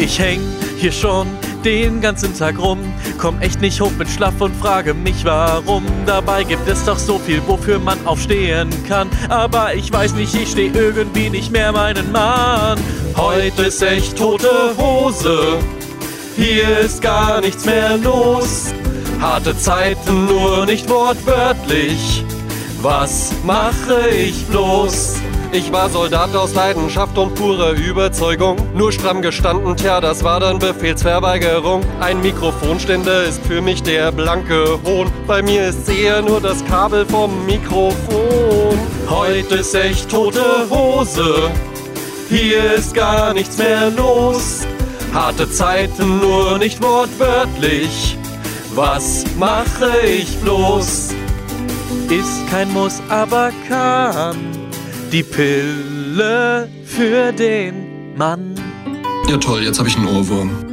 Ich häng hier schon den ganzen Tag rum, komm echt nicht hoch, bin schlaff und frage mich warum. Dabei gibt es doch so viel, wofür man aufstehen kann. Aber ich weiß nicht, ich steh irgendwie nicht mehr meinen Mann. Heute ist echt tote Hose, hier ist gar nichts mehr los. Harte Zeiten, nur nicht wortwörtlich. Was mache ich bloß? Ich war Soldat aus Leidenschaft und purer Überzeugung. Nur stramm gestanden, tja, das war dann Befehlsverweigerung. Ein Mikrofonständer ist für mich der blanke Hohn. Bei mir ist eher nur das Kabel vom Mikrofon. Heute ist echt tote Hose. Hier ist gar nichts mehr los. Harte Zeiten, nur nicht wortwörtlich. Was mache ich bloß? Ist kein Muss, aber kann. Die Pille für den Mann. Ja toll, jetzt habe ich einen Ohrwurm.